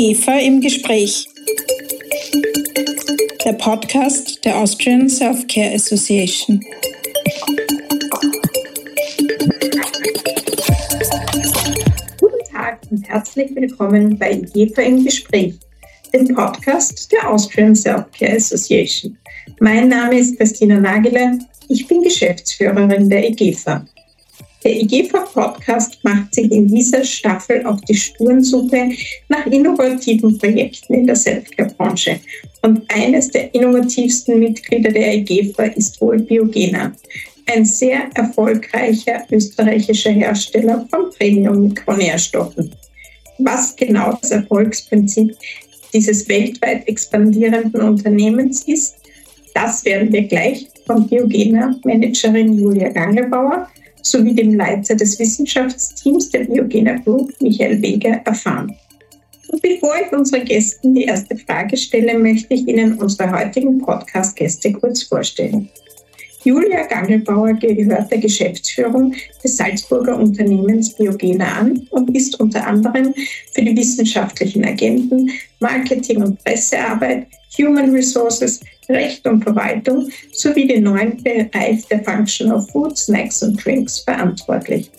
IGEFA im Gespräch. Der Podcast der Austrian Self-Care Association. Guten Tag und herzlich willkommen bei IGEFA im Gespräch, dem Podcast der Austrian Self-Care Association. Mein Name ist Christina Nagele, ich bin Geschäftsführerin der IGEFA. Der IGEFA-Podcast macht sich in dieser Staffel auf die Spurensuche nach innovativen Projekten in der Selfcare-Branche. Und eines der innovativsten Mitglieder der IGEFA ist wohl Biogena, ein sehr erfolgreicher österreichischer Hersteller von Premium-Mikronährstoffen. Was genau das Erfolgsprinzip dieses weltweit expandierenden Unternehmens ist, das werden wir gleich von Biogena-Managerin Julia Gangelbauer sowie dem Leiter des Wissenschaftsteams der Biogena Group, Michael Weger, erfahren. Und bevor ich unseren Gästen die erste Frage stelle, möchte ich Ihnen unsere heutigen Podcast-Gäste kurz vorstellen. Julia Gangelbauer gehört der Geschäftsführung des Salzburger Unternehmens Biogena an und ist unter anderem für die wissenschaftlichen Agenten, Marketing und Pressearbeit, Human Resources, Recht und Verwaltung sowie den neuen Bereich der Functional Food, Snacks und Drinks verantwortlich.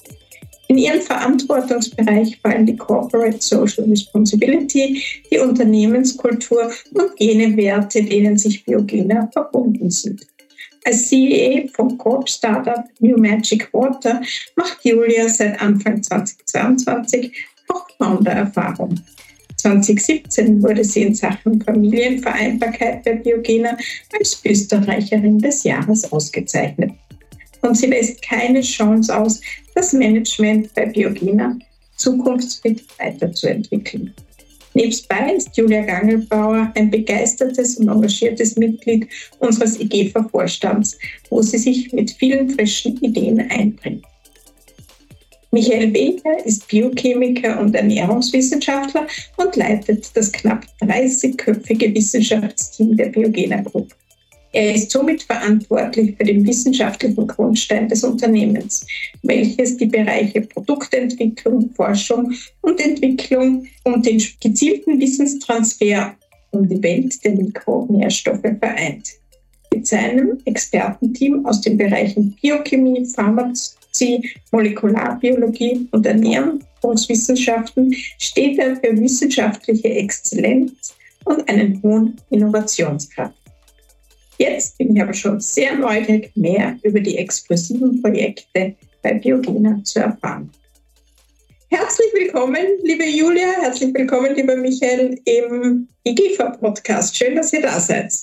In ihren Verantwortungsbereich fallen die Corporate Social Responsibility, die Unternehmenskultur und jene Werte, denen sich Biogena verbunden sind. Als CEO vom Corp Startup New Magic Water macht Julia seit Anfang 2022 auch Founder-Erfahrung. 2017 wurde sie in Sachen Familienvereinbarkeit bei Biogena als Österreicherin des Jahres ausgezeichnet. Und sie lässt keine Chance aus, das Management bei Biogena zukunftsfit weiterzuentwickeln. Nebstbei ist Julia Gangelbauer ein begeistertes und engagiertes Mitglied unseres IGEFA-Vorstands, wo sie sich mit vielen frischen Ideen einbringt. Michael Weger ist Biochemiker und Ernährungswissenschaftler und leitet das knapp 30-köpfige Wissenschaftsteam der Biogena Group. Er ist somit verantwortlich für den wissenschaftlichen Grundstein des Unternehmens, welches die Bereiche Produktentwicklung, Forschung und Entwicklung und den gezielten Wissenstransfer um die Welt der Mikronährstoffe vereint. Mit seinem Expertenteam aus den Bereichen Biochemie, Pharmazie, Molekularbiologie und Ernährungswissenschaften steht er für wissenschaftliche Exzellenz und einen hohen Innovationskraft. Jetzt bin ich aber schon sehr neugierig, mehr über die explosiven Projekte bei Biogena zu erfahren. Herzlich willkommen, liebe Julia, herzlich willkommen, lieber Michael, im IGIFA-Podcast. Schön, dass ihr da seid.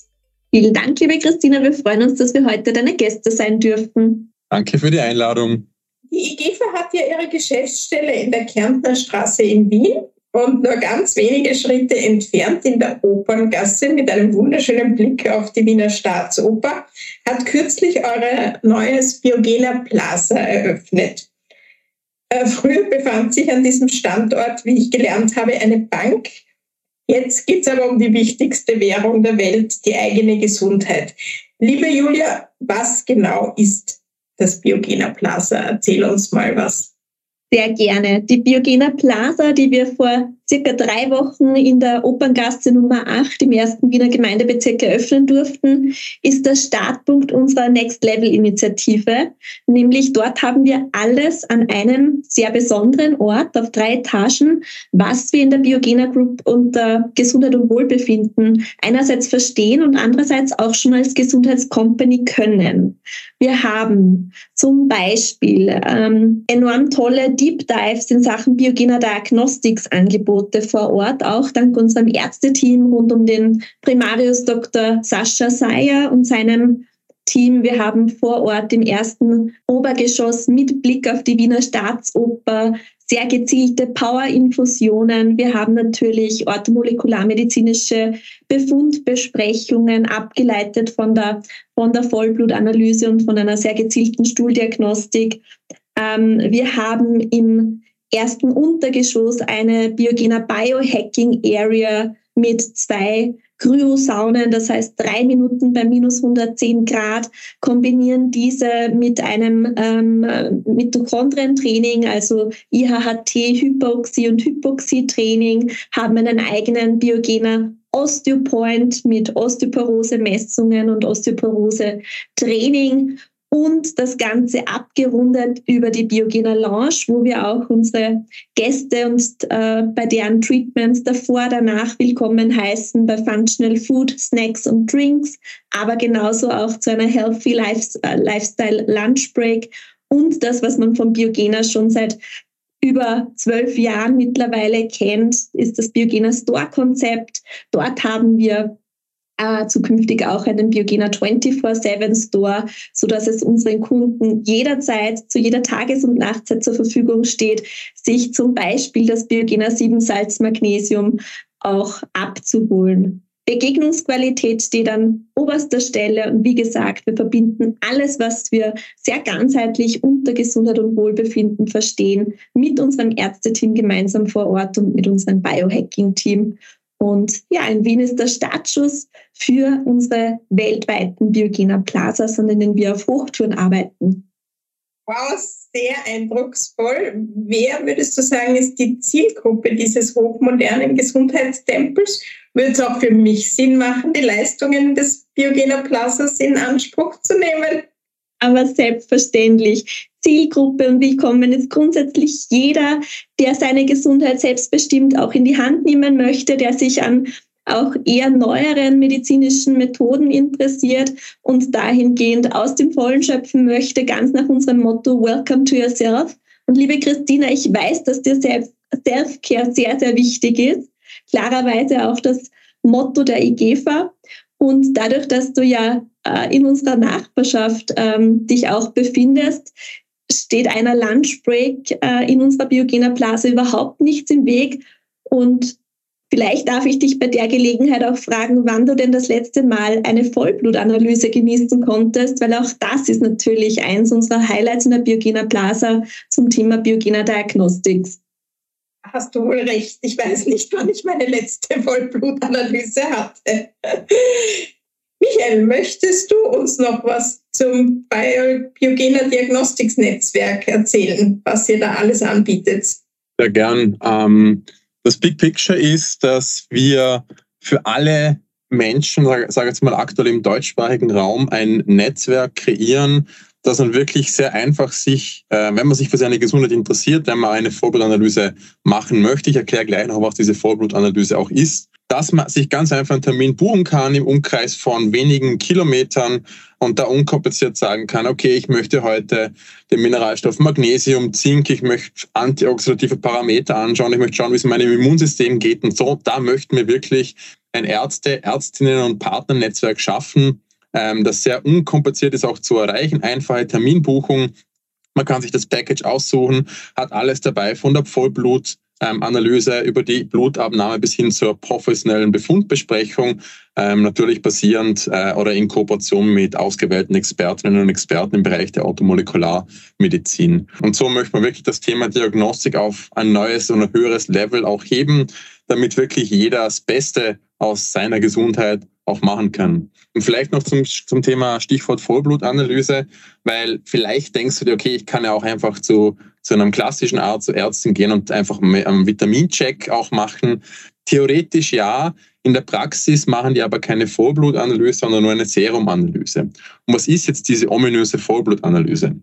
Vielen Dank, liebe Christina. Wir freuen uns, dass wir heute deine Gäste sein dürfen. Danke für die Einladung. Die IGIFA hat ja ihre Geschäftsstelle in der Kärntner Straße in Wien und nur ganz wenige Schritte entfernt in der Operngasse mit einem wunderschönen Blick auf die Wiener Staatsoper hat kürzlich eure neues Biogena Plaza eröffnet. Äh, früher befand sich an diesem Standort, wie ich gelernt habe, eine Bank. Jetzt geht es aber um die wichtigste Währung der Welt, die eigene Gesundheit. Liebe Julia, was genau ist das Biogena Plaza? Erzähl uns mal was. Sehr gerne. Die Biogena Plaza, die wir vor circa drei Wochen in der Operngasse Nummer 8 im ersten Wiener Gemeindebezirk eröffnen durften, ist der Startpunkt unserer Next Level Initiative. Nämlich dort haben wir alles an einem sehr besonderen Ort auf drei Etagen, was wir in der Biogena Group unter Gesundheit und Wohlbefinden einerseits verstehen und andererseits auch schon als Gesundheitscompany können. Wir haben zum Beispiel ähm, enorm tolle Deep Dives in Sachen Biogena Diagnostics angeboten Angebote vor Ort, auch dank unserem Ärzteteam rund um den Primarius Dr. Sascha Seyer und seinem Team. Wir haben vor Ort im ersten Obergeschoss mit Blick auf die Wiener Staatsoper sehr gezielte Power-Infusionen. Wir haben natürlich orthomolekularmedizinische Befundbesprechungen abgeleitet von der, von der Vollblutanalyse und von einer sehr gezielten Stuhldiagnostik. Ähm, wir haben im ersten Untergeschoss eine Biogena Biohacking Area mit zwei Kryosaunen, das heißt drei Minuten bei minus 110 Grad, kombinieren diese mit einem ähm, Mitochondrientraining, also IHHT, Hyperoxie und Hypoxie-Training, haben einen eigenen biogener Osteopoint mit Osteoporose-Messungen und Osteoporose-Training und das Ganze abgerundet über die Biogena Lounge, wo wir auch unsere Gäste und äh, bei deren Treatments davor, danach willkommen heißen bei Functional Food, Snacks und Drinks, aber genauso auch zu einer Healthy Lifestyle Lunch Break und das, was man von Biogena schon seit über zwölf Jahren mittlerweile kennt, ist das Biogena Store Konzept. Dort haben wir äh, zukünftig auch einen Biogena 24-7 Store, so dass es unseren Kunden jederzeit, zu jeder Tages- und Nachtzeit zur Verfügung steht, sich zum Beispiel das Biogena 7 Salz Magnesium auch abzuholen. Begegnungsqualität steht an oberster Stelle und wie gesagt, wir verbinden alles, was wir sehr ganzheitlich unter Gesundheit und Wohlbefinden verstehen, mit unserem Ärzteteam gemeinsam vor Ort und mit unserem Biohacking-Team. Und ja, in Wien ist der Startschuss für unsere weltweiten Biogena Plazas, an denen wir auf Hochtouren arbeiten. Wow, sehr eindrucksvoll. Wer würdest du sagen, ist die Zielgruppe dieses hochmodernen Gesundheitstempels? Würde es auch für mich Sinn machen, die Leistungen des Biogena Plazas in Anspruch zu nehmen? Aber selbstverständlich. Zielgruppe und willkommen ist grundsätzlich jeder, der seine Gesundheit selbstbestimmt auch in die Hand nehmen möchte, der sich an auch eher neueren medizinischen Methoden interessiert und dahingehend aus dem Vollen schöpfen möchte, ganz nach unserem Motto Welcome to yourself. Und liebe Christina, ich weiß, dass dir Self-Care sehr, sehr wichtig ist. Klarerweise auch das Motto der IGFA. Und dadurch, dass du ja äh, in unserer Nachbarschaft ähm, dich auch befindest, steht einer Lunchbreak äh, in unserer Biogener Blase überhaupt nichts im Weg. Und vielleicht darf ich dich bei der Gelegenheit auch fragen, wann du denn das letzte Mal eine Vollblutanalyse genießen konntest, weil auch das ist natürlich eins unserer Highlights in der Biogener Plaza zum Thema Biogener Diagnostics. Hast du wohl recht. Ich weiß nicht, wann ich meine letzte Vollblutanalyse hatte. Michael, möchtest du uns noch was zum Biogener Diagnostics-Netzwerk erzählen, was ihr da alles anbietet? Sehr gern. Ähm, das Big Picture ist, dass wir für alle Menschen, sage sag jetzt mal aktuell im deutschsprachigen Raum, ein Netzwerk kreieren, dass man wirklich sehr einfach sich, äh, wenn man sich für seine Gesundheit interessiert, wenn man eine Vorblutanalyse machen möchte, ich erkläre gleich noch, was diese Vorblutanalyse auch ist, dass man sich ganz einfach einen Termin buchen kann im Umkreis von wenigen Kilometern und da unkompliziert sagen kann, okay, ich möchte heute den Mineralstoff Magnesium, Zink, ich möchte antioxidative Parameter anschauen, ich möchte schauen, wie es meinem Immunsystem geht und so. Da möchten wir wirklich ein Ärzte, Ärztinnen und Partnernetzwerk schaffen, ähm, das sehr unkompliziert ist auch zu erreichen. Einfache Terminbuchung. Man kann sich das Package aussuchen, hat alles dabei von der Vollblut ähm, Analyse über die Blutabnahme bis hin zur professionellen Befundbesprechung, ähm, natürlich basierend äh, oder in Kooperation mit ausgewählten Expertinnen und Experten im Bereich der Automolekularmedizin. Und so möchte man wirklich das Thema Diagnostik auf ein neues und ein höheres Level auch heben, damit wirklich jeder das Beste aus seiner Gesundheit auch machen kann. Und vielleicht noch zum, zum Thema Stichwort Vollblutanalyse, weil vielleicht denkst du dir, okay, ich kann ja auch einfach zu, zu einem klassischen Arzt, zu Ärzten gehen und einfach einen Vitamincheck auch machen. Theoretisch ja, in der Praxis machen die aber keine Vollblutanalyse, sondern nur eine Serumanalyse. Und was ist jetzt diese ominöse Vollblutanalyse?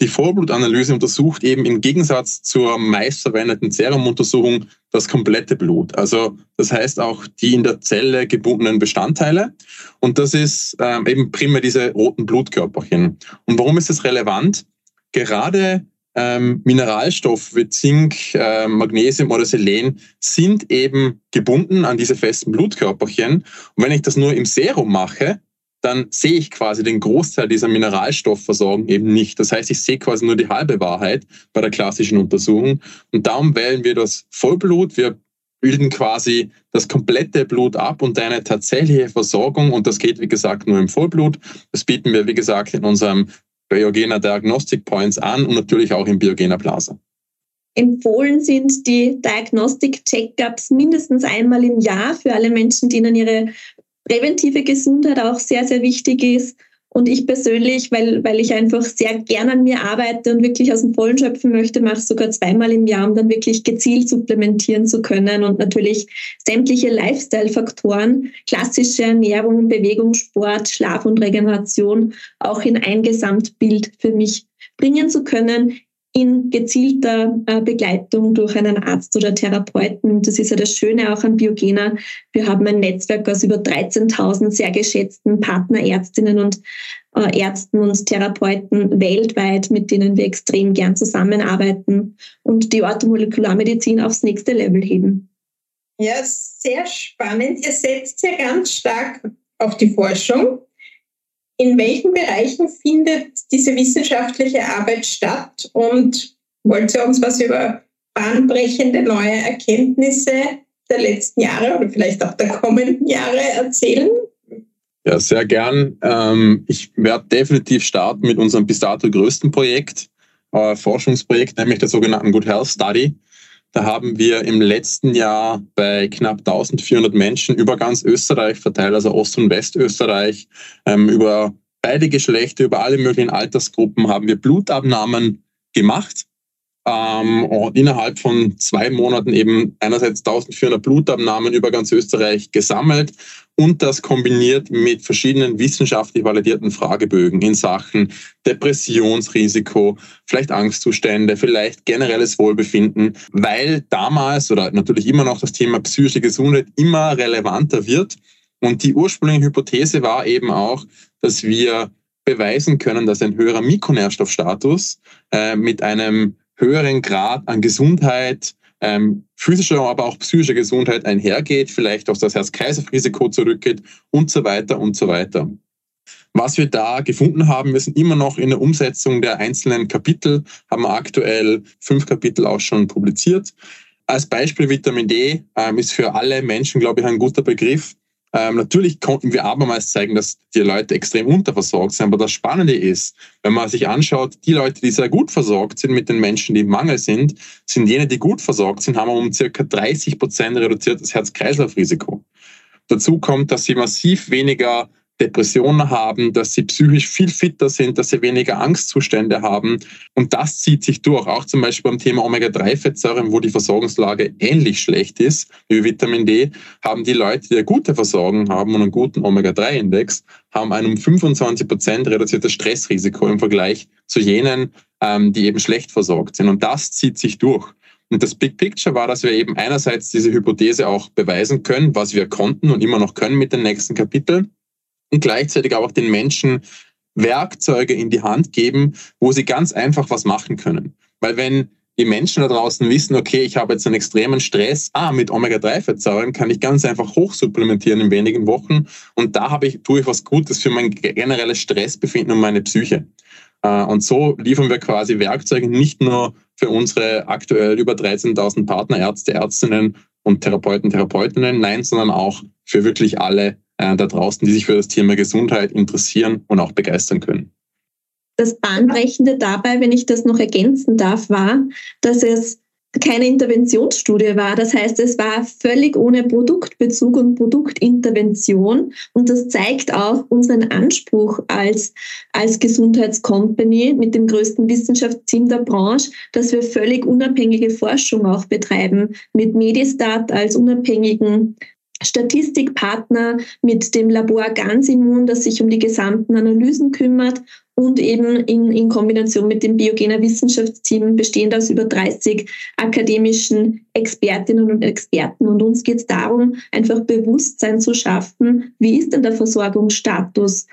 Die Vollblutanalyse untersucht eben im Gegensatz zur meistverwendeten Serumuntersuchung das komplette Blut. Also das heißt auch die in der Zelle gebundenen Bestandteile. Und das ist ähm, eben primär diese roten Blutkörperchen. Und warum ist das relevant? Gerade ähm, Mineralstoffe wie Zink, äh, Magnesium oder Selen sind eben gebunden an diese festen Blutkörperchen. Und wenn ich das nur im Serum mache, dann sehe ich quasi den Großteil dieser Mineralstoffversorgung eben nicht. Das heißt, ich sehe quasi nur die halbe Wahrheit bei der klassischen Untersuchung. Und darum wählen wir das Vollblut. Wir bilden quasi das komplette Blut ab und eine tatsächliche Versorgung. Und das geht, wie gesagt, nur im Vollblut. Das bieten wir, wie gesagt, in unserem Biogena Diagnostic Points an und natürlich auch im Biogena Plaza. empfohlen sind die Diagnostik-Checkups mindestens einmal im Jahr für alle Menschen, denen ihre präventive Gesundheit auch sehr, sehr wichtig ist. Und ich persönlich, weil, weil ich einfach sehr gern an mir arbeite und wirklich aus dem Vollen schöpfen möchte, mache es sogar zweimal im Jahr, um dann wirklich gezielt supplementieren zu können und natürlich sämtliche Lifestyle-Faktoren, klassische Ernährung, Bewegung, Sport, Schlaf und Regeneration auch in ein Gesamtbild für mich bringen zu können, in gezielter äh, Begleitung durch einen Arzt oder Therapeuten. Das ist ja das Schöne auch an Biogena. Wir haben ein Netzwerk aus über 13.000 sehr geschätzten Partnerärztinnen und äh, Ärzten und Therapeuten weltweit, mit denen wir extrem gern zusammenarbeiten und die Orthomolekularmedizin aufs nächste Level heben. Ja, sehr spannend. Ihr setzt ja ganz stark auf die Forschung. In welchen Bereichen findet diese wissenschaftliche Arbeit statt? Und wollt ihr uns was über bahnbrechende neue Erkenntnisse der letzten Jahre oder vielleicht auch der kommenden Jahre erzählen? Ja, sehr gern. Ähm, ich werde definitiv starten mit unserem bis dato größten Projekt, äh, Forschungsprojekt, nämlich der sogenannten Good Health Study. Da haben wir im letzten Jahr bei knapp 1400 Menschen über ganz Österreich verteilt, also Ost- und Westösterreich, ähm, über beide Geschlechter, über alle möglichen Altersgruppen haben wir Blutabnahmen gemacht. Ähm, und innerhalb von zwei Monaten eben einerseits 1400 Blutabnahmen über ganz Österreich gesammelt und das kombiniert mit verschiedenen wissenschaftlich validierten Fragebögen in Sachen Depressionsrisiko, vielleicht Angstzustände, vielleicht generelles Wohlbefinden, weil damals oder natürlich immer noch das Thema psychische Gesundheit immer relevanter wird. Und die ursprüngliche Hypothese war eben auch, dass wir beweisen können, dass ein höherer Mikronährstoffstatus äh, mit einem höheren Grad an Gesundheit, ähm, physischer, aber auch psychischer Gesundheit einhergeht, vielleicht auch das Herz-Kreislauf-Risiko zurückgeht und so weiter und so weiter. Was wir da gefunden haben, wir sind immer noch in der Umsetzung der einzelnen Kapitel, haben aktuell fünf Kapitel auch schon publiziert. Als Beispiel Vitamin D ähm, ist für alle Menschen, glaube ich, ein guter Begriff. Ähm, natürlich konnten wir abermals zeigen, dass die Leute extrem unterversorgt sind. Aber das Spannende ist, wenn man sich anschaut, die Leute, die sehr gut versorgt sind mit den Menschen, die im Mangel sind, sind jene, die gut versorgt sind, haben um circa 30 Prozent reduziertes Herz-Kreislauf-Risiko. Dazu kommt, dass sie massiv weniger Depressionen haben, dass sie psychisch viel fitter sind, dass sie weniger Angstzustände haben. Und das zieht sich durch. Auch zum Beispiel beim Thema Omega-3-Fettsäuren, wo die Versorgungslage ähnlich schlecht ist wie Vitamin D, haben die Leute, die eine gute Versorgung haben und einen guten Omega-3-Index, haben ein um 25 Prozent reduziertes Stressrisiko im Vergleich zu jenen, ähm, die eben schlecht versorgt sind. Und das zieht sich durch. Und das Big Picture war, dass wir eben einerseits diese Hypothese auch beweisen können, was wir konnten und immer noch können mit den nächsten Kapiteln und gleichzeitig auch den Menschen Werkzeuge in die Hand geben, wo sie ganz einfach was machen können. Weil wenn die Menschen da draußen wissen, okay, ich habe jetzt einen extremen Stress, ah, mit Omega-3-Fettsäuren kann ich ganz einfach hochsupplementieren in wenigen Wochen und da habe ich, tue ich was Gutes für mein generelles Stressbefinden und meine Psyche. Äh, und so liefern wir quasi Werkzeuge nicht nur für unsere aktuell über 13.000 Partnerärzte, Ärztinnen und Therapeuten, Therapeutinnen, nein, sondern auch für wirklich alle da draußen, die sich für das Thema Gesundheit interessieren und auch begeistern können. Das Bahnbrechende dabei, wenn ich das noch ergänzen darf, war, dass es keine Interventionsstudie war. Das heißt, es war völlig ohne Produktbezug und Produktintervention. Und das zeigt auch unseren Anspruch als, als Gesundheitscompany mit dem größten Wissenschaftsteam der Branche, dass wir völlig unabhängige Forschung auch betreiben, mit Medistat als unabhängigen Statistikpartner mit dem Labor Gansimmun, das sich um die gesamten Analysen kümmert und eben in, in Kombination mit dem Biogener Wissenschaftsteam bestehend aus über 30 akademischen Expertinnen und Experten. Und uns geht es darum, einfach Bewusstsein zu schaffen, wie ist denn der Versorgungsstatus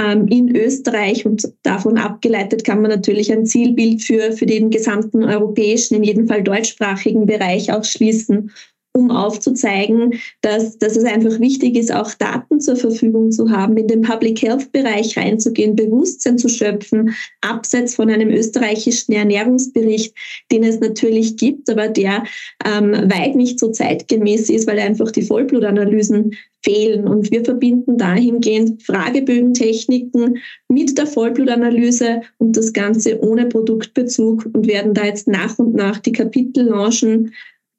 ähm, in Österreich und davon abgeleitet kann man natürlich ein Zielbild für, für den gesamten europäischen, in jedem Fall deutschsprachigen Bereich auch schließen um aufzuzeigen, dass, dass es einfach wichtig ist, auch Daten zur Verfügung zu haben, in den Public Health Bereich reinzugehen, Bewusstsein zu schöpfen, abseits von einem österreichischen Ernährungsbericht, den es natürlich gibt, aber der ähm, weit nicht so zeitgemäß ist, weil einfach die Vollblutanalysen fehlen. Und wir verbinden dahingehend Fragebögentechniken mit der Vollblutanalyse und das Ganze ohne Produktbezug und werden da jetzt nach und nach die Kapitel launchen.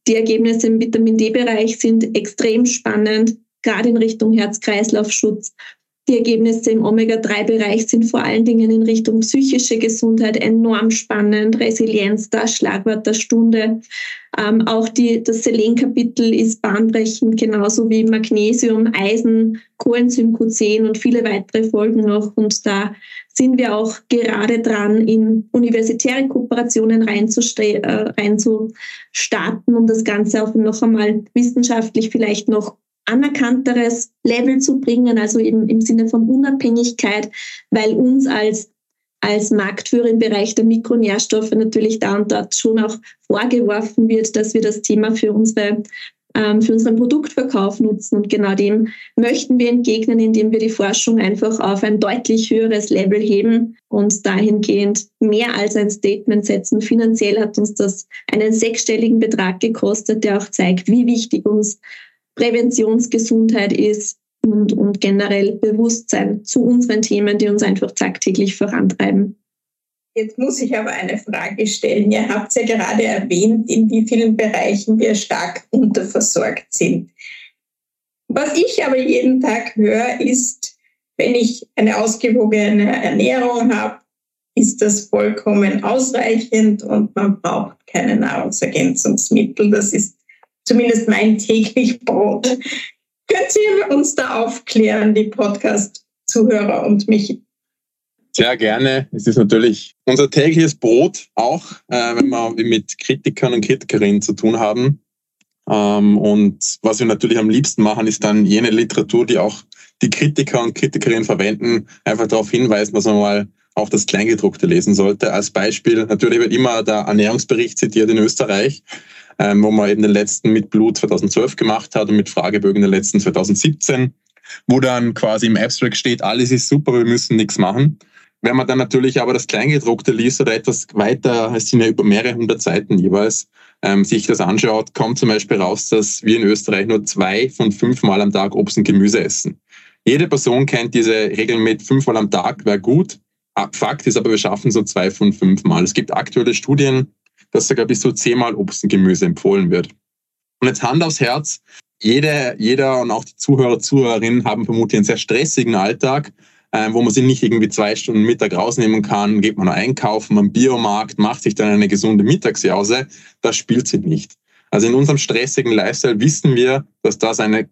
Die Ergebnisse im Vitamin D-Bereich sind extrem spannend, gerade in Richtung Herz-Kreislauf-Schutz die Ergebnisse im Omega-3-Bereich sind vor allen Dingen in Richtung psychische Gesundheit enorm spannend. Resilienz, das Schlagwort der Stunde. Ähm, auch die, das Selen-Kapitel ist bahnbrechend, genauso wie Magnesium, Eisen, Coenzym Q10 und viele weitere Folgen noch. Und da sind wir auch gerade dran, in universitäre Kooperationen reinzustarten, äh, reinzustarten, um das Ganze auch noch einmal wissenschaftlich vielleicht noch anerkannteres Level zu bringen, also eben im Sinne von Unabhängigkeit, weil uns als, als Marktführer im Bereich der Mikronährstoffe natürlich da und dort schon auch vorgeworfen wird, dass wir das Thema für unsere ähm, für unseren Produktverkauf nutzen. Und genau dem möchten wir entgegnen, indem wir die Forschung einfach auf ein deutlich höheres Level heben und dahingehend mehr als ein Statement setzen. Finanziell hat uns das einen sechsstelligen Betrag gekostet, der auch zeigt, wie wichtig uns Präventionsgesundheit ist und, und generell Bewusstsein zu unseren Themen, die uns einfach tagtäglich vorantreiben. Jetzt muss ich aber eine Frage stellen. Ihr habt ja gerade erwähnt, in wie vielen Bereichen wir stark unterversorgt sind. Was ich aber jeden Tag höre, ist, wenn ich eine ausgewogene Ernährung habe, ist das vollkommen ausreichend und man braucht keine Nahrungsergänzungsmittel. Das ist zumindest mein täglich Brot. Könnt ihr uns da aufklären, die Podcast-Zuhörer und mich? Sehr gerne. Es ist natürlich unser tägliches Brot auch, äh, wenn wir mit Kritikern und Kritikerinnen zu tun haben. Ähm, und was wir natürlich am liebsten machen, ist dann jene Literatur, die auch die Kritiker und Kritikerinnen verwenden, einfach darauf hinweisen, dass man mal auch das Kleingedruckte lesen sollte. Als Beispiel, natürlich wird immer der Ernährungsbericht zitiert in Österreich ähm, wo man eben den letzten mit Blut 2012 gemacht hat und mit Fragebögen den letzten 2017, wo dann quasi im Abstract steht, alles ist super, wir müssen nichts machen. Wenn man dann natürlich aber das Kleingedruckte liest oder etwas weiter, es sind ja über mehrere hundert Seiten jeweils, ähm, sich das anschaut, kommt zum Beispiel raus, dass wir in Österreich nur zwei von fünf Mal am Tag Obst und Gemüse essen. Jede Person kennt diese Regel mit fünfmal am Tag, wäre gut. Fakt ist aber, wir schaffen so zwei von fünf Mal. Es gibt aktuelle Studien, dass sogar bis zu zehnmal Obst und Gemüse empfohlen wird. Und jetzt Hand aufs Herz, jeder, jeder und auch die Zuhörer, Zuhörerinnen haben vermutlich einen sehr stressigen Alltag, wo man sich nicht irgendwie zwei Stunden Mittag rausnehmen kann, geht man einkaufen am Biomarkt, macht sich dann eine gesunde Mittagsjause. Das spielt sich nicht. Also in unserem stressigen Lifestyle wissen wir, dass das eine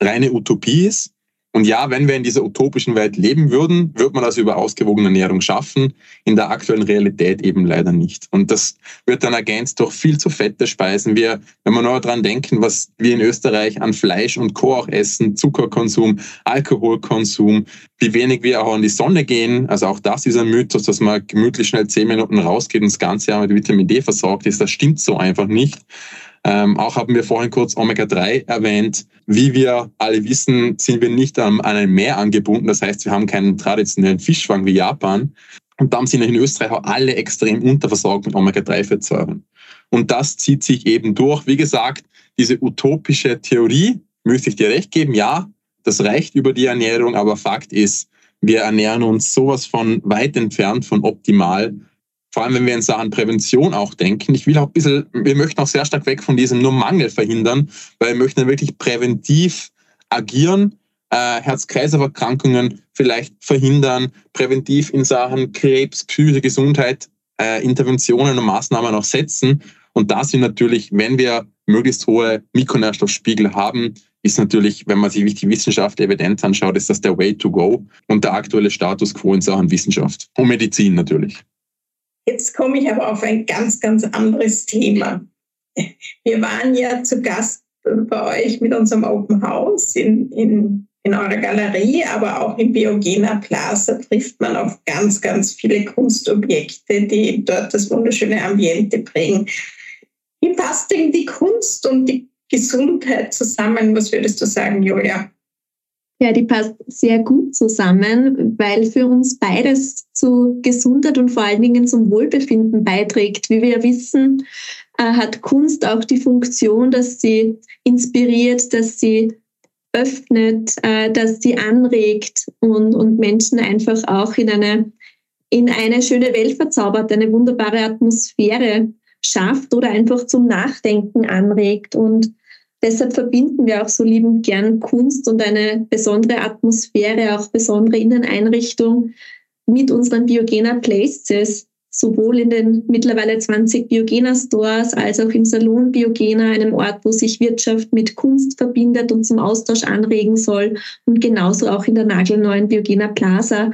reine Utopie ist und ja, wenn wir in dieser utopischen Welt leben würden, würde man das über ausgewogene Ernährung schaffen. In der aktuellen Realität eben leider nicht. Und das wird dann ergänzt durch viel zu fette Speisen. Wir, wenn wir nur daran denken, was wir in Österreich an Fleisch und Co. auch essen, Zuckerkonsum, Alkoholkonsum, wie wenig wir auch an die Sonne gehen. Also auch das ist ein Mythos, dass man gemütlich schnell zehn Minuten rausgeht und das ganze Jahr mit Vitamin D versorgt ist. Das stimmt so einfach nicht. Ähm, auch haben wir vorhin kurz Omega-3 erwähnt. Wie wir alle wissen, sind wir nicht an einem Meer angebunden. Das heißt, wir haben keinen traditionellen Fischfang wie Japan. Und darum sind in Österreich auch alle extrem unterversorgt mit Omega-3-Fettsäuren. Und das zieht sich eben durch. Wie gesagt, diese utopische Theorie, müsste ich dir recht geben, ja, das reicht über die Ernährung, aber Fakt ist, wir ernähren uns sowas von weit entfernt von optimal vor allem wenn wir in Sachen Prävention auch denken. Ich will auch ein bisschen, wir möchten auch sehr stark weg von diesem nur Mangel verhindern, weil wir möchten wirklich präventiv agieren, äh, Herz-Kreislauf-Erkrankungen vielleicht verhindern, präventiv in Sachen Krebs, psychische Gesundheit, äh, Interventionen und Maßnahmen auch setzen. Und da sind natürlich, wenn wir möglichst hohe Mikronährstoffspiegel haben, ist natürlich, wenn man sich die Wissenschaft, die Evidenz anschaut, ist das der Way to go und der aktuelle Status quo in Sachen Wissenschaft und Medizin natürlich. Jetzt komme ich aber auf ein ganz, ganz anderes Thema. Wir waren ja zu Gast bei euch mit unserem Open House in, in, in eurer Galerie, aber auch im Biogena Plaza trifft man auf ganz, ganz viele Kunstobjekte, die dort das wunderschöne Ambiente prägen. Wie passt denn die Kunst und die Gesundheit zusammen? Was würdest du sagen, Julia? Ja, die passt sehr gut zusammen, weil für uns beides zu Gesundheit und vor allen Dingen zum Wohlbefinden beiträgt. Wie wir wissen, äh, hat Kunst auch die Funktion, dass sie inspiriert, dass sie öffnet, äh, dass sie anregt und, und Menschen einfach auch in eine, in eine schöne Welt verzaubert, eine wunderbare Atmosphäre schafft oder einfach zum Nachdenken anregt. Und deshalb verbinden wir auch so liebend gern Kunst und eine besondere Atmosphäre, auch besondere Inneneinrichtung mit unseren Biogena Places, sowohl in den mittlerweile 20 Biogena Stores als auch im Salon Biogena, einem Ort, wo sich Wirtschaft mit Kunst verbindet und zum Austausch anregen soll und genauso auch in der nagelneuen Biogena Plaza,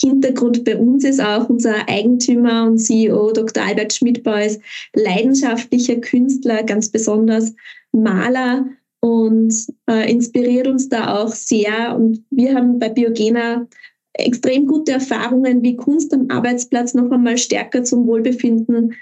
Hintergrund bei uns ist auch unser Eigentümer und CEO Dr. Albert Schmidbauer ist leidenschaftlicher Künstler, ganz besonders Maler und äh, inspiriert uns da auch sehr. Und wir haben bei Biogena extrem gute Erfahrungen, wie Kunst am Arbeitsplatz noch einmal stärker zum Wohlbefinden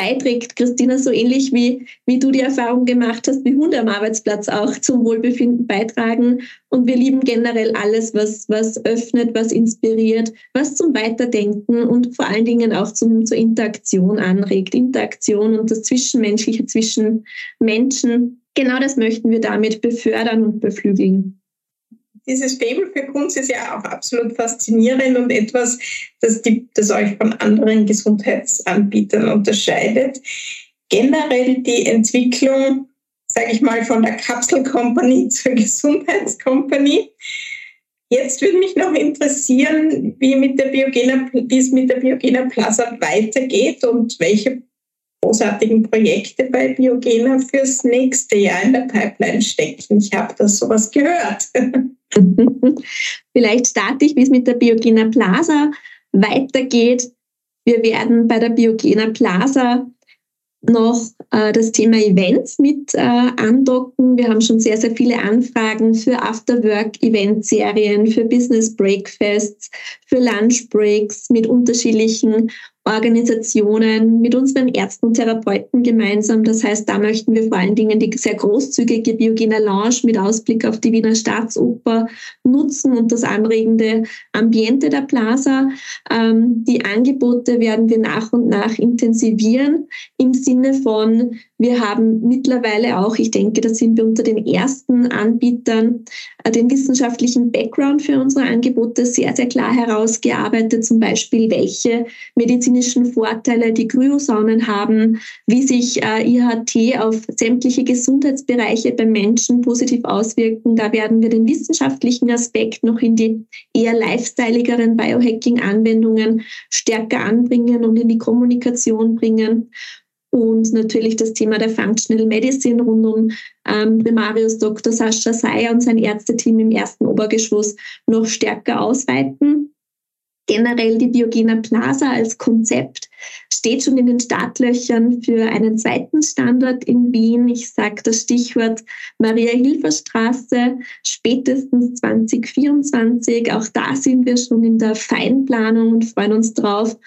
beiträgt, Christina, so ähnlich wie, wie du die Erfahrung gemacht hast, wie Hunde am Arbeitsplatz auch zum Wohlbefinden beitragen. Und wir lieben generell alles, was, was öffnet, was inspiriert, was zum Weiterdenken und vor allen Dingen auch zum, zur Interaktion anregt. Interaktion und das Zwischenmenschliche zwischen Menschen. Genau das möchten wir damit befördern und beflügeln dieses Faible für Kunst ist ja auch absolut faszinierend und etwas, das, die, das euch von anderen Gesundheitsanbietern unterscheidet. Generell die Entwicklung, sage ich mal, von der Kapsel Company zur Gesundheitskompanie. Jetzt würde mich noch interessieren, wie, mit der Biogena, wie es mit der Biogena Plaza weitergeht und welche großartigen Projekte bei Biogena fürs nächste Jahr in der Pipeline stecken. Ich habe da sowas gehört. Vielleicht starte ich, wie es mit der Biogena Plaza weitergeht. Wir werden bei der Biogena Plaza noch äh, das Thema Events mit äh, andocken. Wir haben schon sehr, sehr viele Anfragen für Afterwork-Event-Serien, für Business Breakfasts, für Lunch Breaks mit unterschiedlichen Organisationen, mit unseren Ärzten und Therapeuten gemeinsam. Das heißt, da möchten wir vor allen Dingen die sehr großzügige Biogena Lounge mit Ausblick auf die Wiener Staatsoper nutzen und das anregende Ambiente der Plaza. Ähm, die Angebote werden wir nach und nach intensivieren im Sinne von, wir haben mittlerweile auch, ich denke, da sind wir unter den ersten Anbietern, äh, den wissenschaftlichen Background für unsere Angebote sehr, sehr klar herausgearbeitet. Zum Beispiel, welche medizinischen Vorteile die Kryosaunen haben, wie sich äh, IHT auf sämtliche Gesundheitsbereiche beim Menschen positiv auswirken. Da werden wir den wissenschaftlichen Aspekt noch in die eher lifestyleigeren Biohacking-Anwendungen stärker anbringen und in die Kommunikation bringen und natürlich das Thema der Functional Medicine rund um ähm, Primarius Dr. Sascha Seyer und sein Ärzteteam im ersten Obergeschoss noch stärker ausweiten. Generell die Biogena Plaza als Konzept steht schon in den Startlöchern für einen zweiten Standort in Wien. Ich sage das Stichwort Maria-Hilfer-Straße, spätestens 2024. Auch da sind wir schon in der Feinplanung und freuen uns drauf.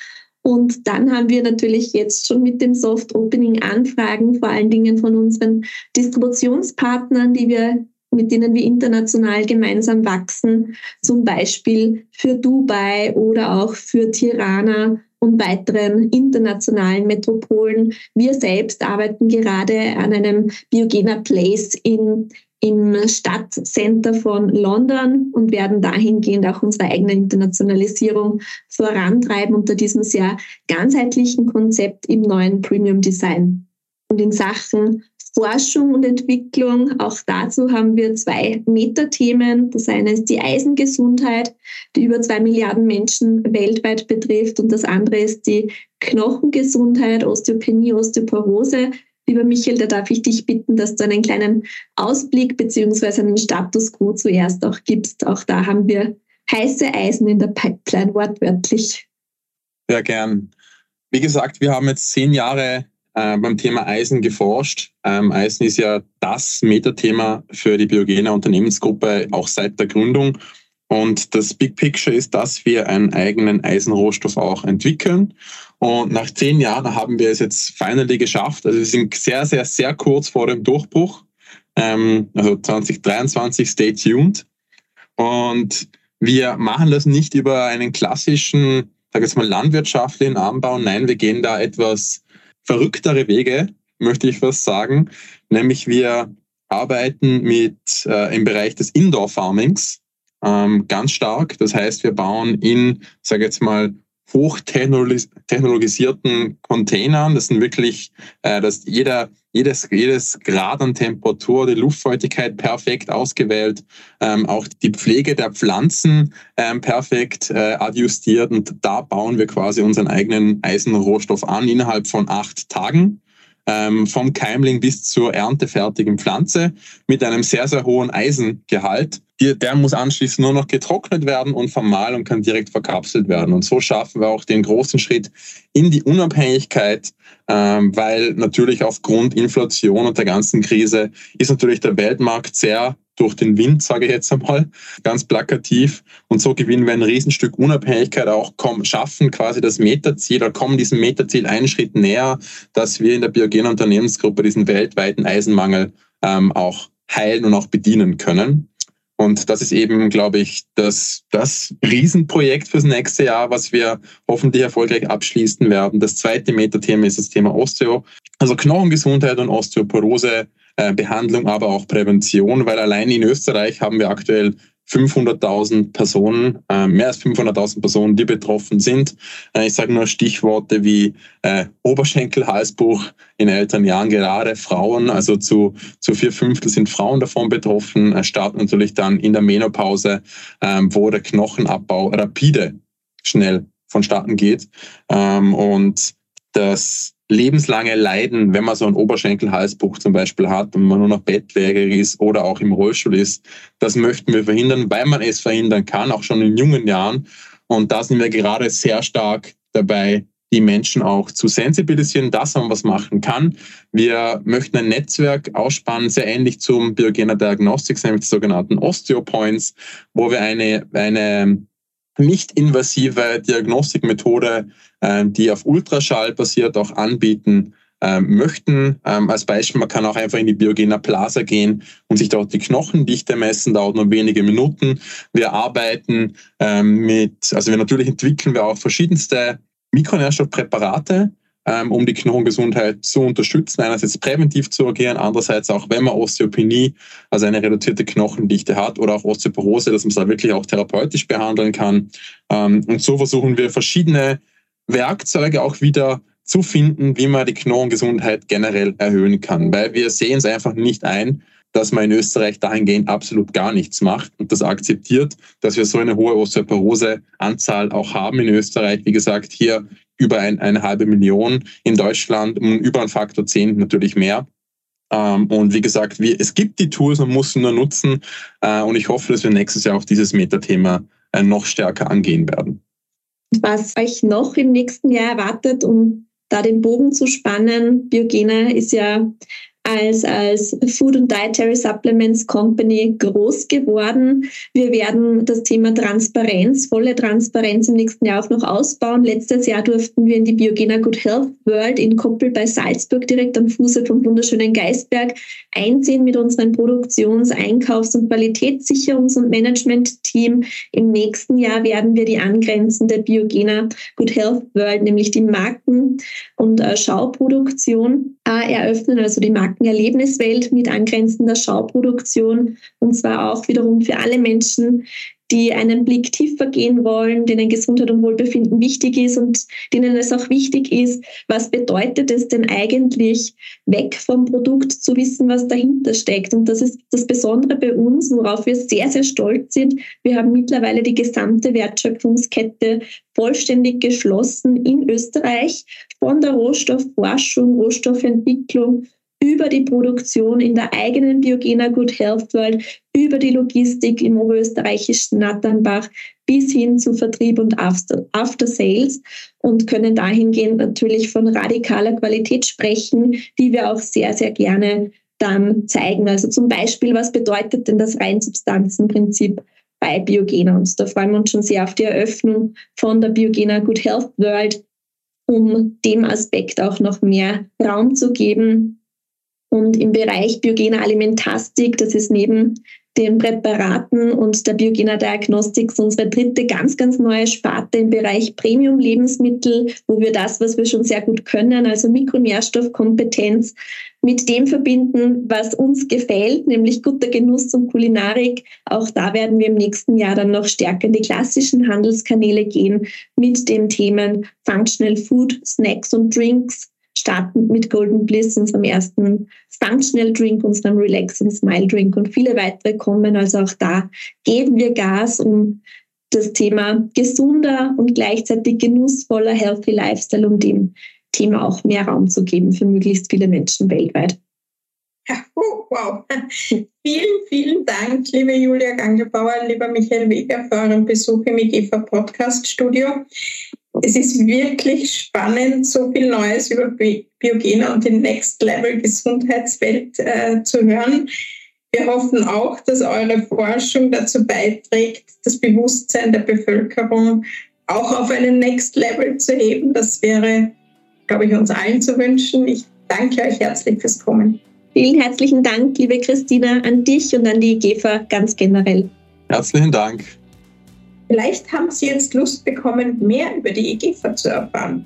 Und dann haben wir natürlich jetzt schon mit dem Soft Opening Anfragen, vor allen Dingen von unseren Distributionspartnern, die wir mit denen wir international gemeinsam wachsen, zum Beispiel für Dubai oder auch für Tirana und weiteren internationalen Metropolen. Wir selbst arbeiten gerade an einem Biogena Place in im Stadtcenter von London und werden dahingehend auch unsere eigene Internationalisierung vorantreiben unter diesem sehr ganzheitlichen Konzept im neuen Premium Design. Und in Sachen Forschung und Entwicklung, auch dazu haben wir zwei Metathemen. Das eine ist die Eisengesundheit, die über zwei Milliarden Menschen weltweit betrifft. Und das andere ist die Knochengesundheit, Osteopenie, Osteoporose, Lieber Michael, da darf ich dich bitten, dass du einen kleinen Ausblick beziehungsweise einen Status quo zuerst auch gibst. Auch da haben wir heiße Eisen in der Pipeline, wortwörtlich. Ja, gern. Wie gesagt, wir haben jetzt zehn Jahre äh, beim Thema Eisen geforscht. Ähm, Eisen ist ja das Metathema für die Biogena Unternehmensgruppe auch seit der Gründung. Und das Big Picture ist, dass wir einen eigenen Eisenrohstoff auch entwickeln. Und nach zehn Jahren haben wir es jetzt finally geschafft. Also wir sind sehr, sehr, sehr kurz vor dem Durchbruch. ähm, also 2023, stay tuned. Und wir machen das nicht über einen klassischen, sag jetzt mal, landwirtschaftlichen Anbau. Nein, wir gehen da etwas verrücktere Wege, möchte ich fast sagen. Nämlich wir arbeiten mit äh, im Bereich des Indoor Farmings ähm, ganz stark. Das heißt, wir bauen in, sage jetzt mal, hochtechnologisierten Containern. Das sind wirklich, äh, dass jeder, jedes, jedes Grad an Temperatur, die Luftfeuchtigkeit perfekt ausgewählt, ähm, auch die Pflege der Pflanzen ähm, perfekt äh, adjustiert. Und da bauen wir quasi unseren eigenen Eisenrohstoff an innerhalb von acht Tagen ähm, vom Keimling bis zur erntefertigen Pflanze mit einem sehr, sehr hohen Eisengehalt. Der muss anschließend nur noch getrocknet werden und vermahlen und kann direkt verkapselt werden. Und so schaffen wir auch den großen Schritt in die Unabhängigkeit, ähm, weil natürlich aufgrund Inflation und der ganzen Krise ist natürlich der Weltmarkt sehr durch den Wind, sage ich jetzt einmal, ganz plakativ. Und so gewinnen wir ein Riesenstück Unabhängigkeit, auch kommen, schaffen quasi das Metaziel oder kommen diesem Metaziel einen Schritt näher, dass wir in der Biogenen Unternehmensgruppe diesen weltweiten Eisenmangel ähm, auch heilen und auch bedienen können. Und das ist eben, glaube ich, das, das Riesenprojekt fürs nächste Jahr, was wir hoffentlich erfolgreich abschließen werden. Das zweite Metathema ist das Thema Osteo, also Knochengesundheit und Osteoporose Behandlung, aber auch Prävention, weil allein in Österreich haben wir aktuell 500.000 Personen, äh, mehr als 500.000 Personen, die betroffen sind. Äh, ich sage nur Stichworte wie äh, Oberschenkelhalsbruch in älteren Jahren, gerade Frauen, also zu, zu vier Fünftel sind Frauen davon betroffen, äh, starten natürlich dann in der Menopause, äh, wo der Knochenabbau rapide schnell vonstatten geht. Ähm, und das lebenslange Leiden, wenn man so einen Oberschenkelhalsbruch zum Beispiel hat und man nur noch bettlägerig ist oder auch im Rollstuhl ist, das möchten wir verhindern, weil man es verhindern kann, auch schon in jungen Jahren. Und da sind wir gerade sehr stark dabei, die Menschen auch zu sensibilisieren, dass man was machen kann. Wir möchten ein Netzwerk ausspannen, sehr ähnlich zum Biogener Diagnostics, nämlich die sogenannten Osteopoints, wo wir eine, eine nicht-invasive Diagnostikmethode, äh, die auf Ultraschall basiert, auch anbieten äh, möchten. Ähm, als Beispiel, man kann auch einfach in die Biogena Plaza gehen und sich dort die Knochendichte messen, dauert nur wenige Minuten. Wir arbeiten ähm, mit, also wir natürlich entwickeln wir auch verschiedenste Mikronährstoffpräparate, ähm, um die Knochengesundheit zu unterstützen. Einerseits präventiv zu agieren, andererseits auch, wenn man Osteopenie, also eine reduzierte Knochendichte hat oder auch Osteoporose, dass man es da wirklich auch therapeutisch behandeln kann. Ähm, und so versuchen wir verschiedene Werkzeuge auch wieder zu finden, wie man die Knochengesundheit generell erhöhen kann, weil wir sehen es einfach nicht ein, dass man in Österreich dahingehend absolut gar nichts macht und das akzeptiert, dass wir so eine hohe Osteoporose-Anzahl auch haben in Österreich. Wie gesagt, hier über ein, eine halbe Million in Deutschland und über einen Faktor 10 natürlich mehr. Ähm, und wie gesagt, wir, es gibt die Tools, man muss sie nur nutzen. Äh, und ich hoffe, dass wir nächstes Jahr auch dieses Metathema äh, noch stärker angehen werden. Was euch noch im nächsten Jahr erwartet, um da den Bogen zu spannen, Biogena ist ja als, als Food and Dietary Supplements Company groß geworden. Wir werden das Thema Transparenz, volle Transparenz im nächsten Jahr auch noch ausbauen. Letztes Jahr durften wir in die Biogena Good Health World in Koppel bei Salzburg direkt am Fuße vom wunderschönen Geistberg einziehen mit unserem Produktions-, Einkaufs- und Qualitätssicherungs- und Management-Team. Im nächsten Jahr werden wir die angrenzende Biogena Good Health World, nämlich die Marken- und äh, Schauproduktion, äh, eröffnen, also die Marken Markenerlebniswelt mit angrenzender Schauproduktion und zwar auch wiederum für alle Menschen, die einen Blick tiefer gehen wollen, denen Gesundheit und Wohlbefinden wichtig ist und denen es auch wichtig ist, was bedeutet es denn eigentlich, weg vom Produkt zu wissen, was dahinter steckt. Und das ist das Besondere bei uns, worauf wir sehr, sehr stolz sind. Wir haben mittlerweile die gesamte Wertschöpfungskette vollständig geschlossen in Österreich, von der Rohstoffforschung, Rohstoffentwicklung über die Produktion in der eigenen Biogena Good Health World, über die Logistik im oberösterreichischen Natternbach bis hin zu Vertrieb und After, After Sales und können dahingehend natürlich von radikaler Qualität sprechen, die wir auch sehr, sehr gerne dann zeigen. Also zum Beispiel, was bedeutet denn das Reinsubstanzenprinzip bei Biogena? Und da freuen wir uns schon sehr auf die Eröffnung von der Biogena Good Health World, um dem Aspekt auch noch mehr Raum zu geben Und im Bereich biogener Alimentastik, das ist neben den Präparaten und der Biogener Diagnostics unsere dritte ganz, ganz neue Sparte im Bereich Premium-Lebensmittel, wo wir das, was wir schon sehr gut können, also Mikronährstoffkompetenz, mit dem verbinden, was uns gefällt, nämlich guter Genuss und Kulinarik. Auch da werden wir im nächsten Jahr dann noch stärker in die klassischen Handelskanäle gehen mit den Themen Functional Food, Snacks und Drinks, starten mit Golden Bliss, unserem ersten Functional Drink, unserem Relaxing Smile Drink und viele weitere kommen. Also auch da geben wir Gas, um das Thema gesunder und gleichzeitig genussvoller Healthy Lifestyle, um dem Thema auch mehr Raum zu geben für möglichst viele Menschen weltweit. Oh, wow. vielen, vielen Dank, liebe Julia Gangelbauer, lieber Michael Weger, für euren Besuch im IGEFA Podcast Studio. Es ist wirklich spannend, so viel Neues über Biogene und die Next Level Gesundheitswelt äh, zu hören. Wir hoffen auch, dass eure Forschung dazu beiträgt, das Bewusstsein der Bevölkerung auch auf einen Next Level zu heben. Das wäre, glaube ich, uns allen zu wünschen. Ich danke euch herzlich fürs Kommen. Vielen herzlichen Dank, liebe Christina, an dich und an die GEFA ganz generell. Herzlichen Dank. Vielleicht haben Sie jetzt Lust bekommen, mehr über die EGFA zu erfahren.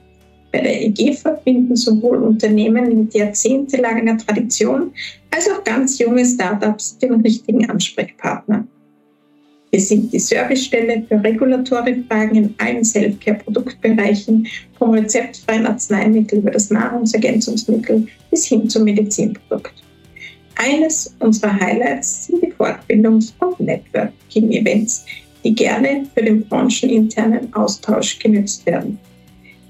Bei der EGFA finden sowohl Unternehmen mit jahrzehntelanger Tradition als auch ganz junge Startups den richtigen Ansprechpartner. Wir sind die Servicestelle für regulatorische Fragen in allen Selfcare-Produktbereichen, vom rezeptfreien Arzneimittel über das Nahrungsergänzungsmittel bis hin zum Medizinprodukt. Eines unserer Highlights sind die Fortbildungs- und Networking-Events, die gerne für den brancheninternen Austausch genutzt werden.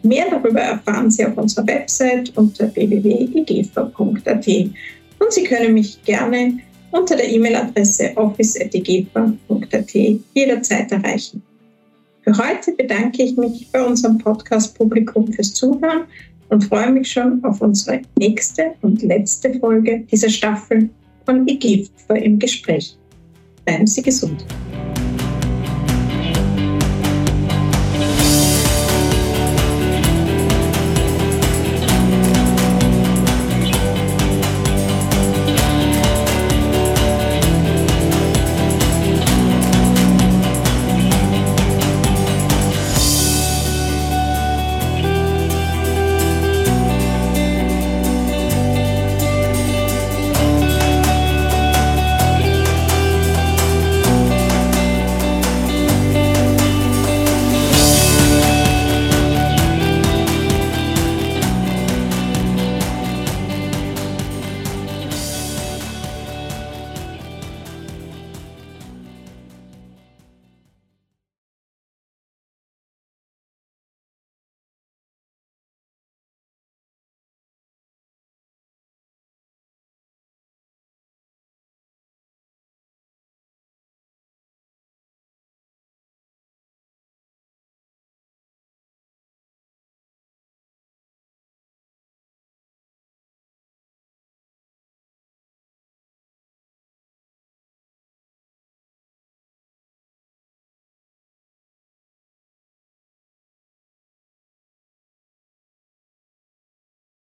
Mehr darüber erfahren Sie auf unserer Website unter www.igfa.at und Sie können mich gerne unter der E-Mail-Adresse office.igfa.at jederzeit erreichen. Für heute bedanke ich mich bei unserem Podcast-Publikum fürs Zuhören und freue mich schon auf unsere nächste und letzte Folge dieser Staffel von IGIFA im Gespräch. Bleiben Sie gesund.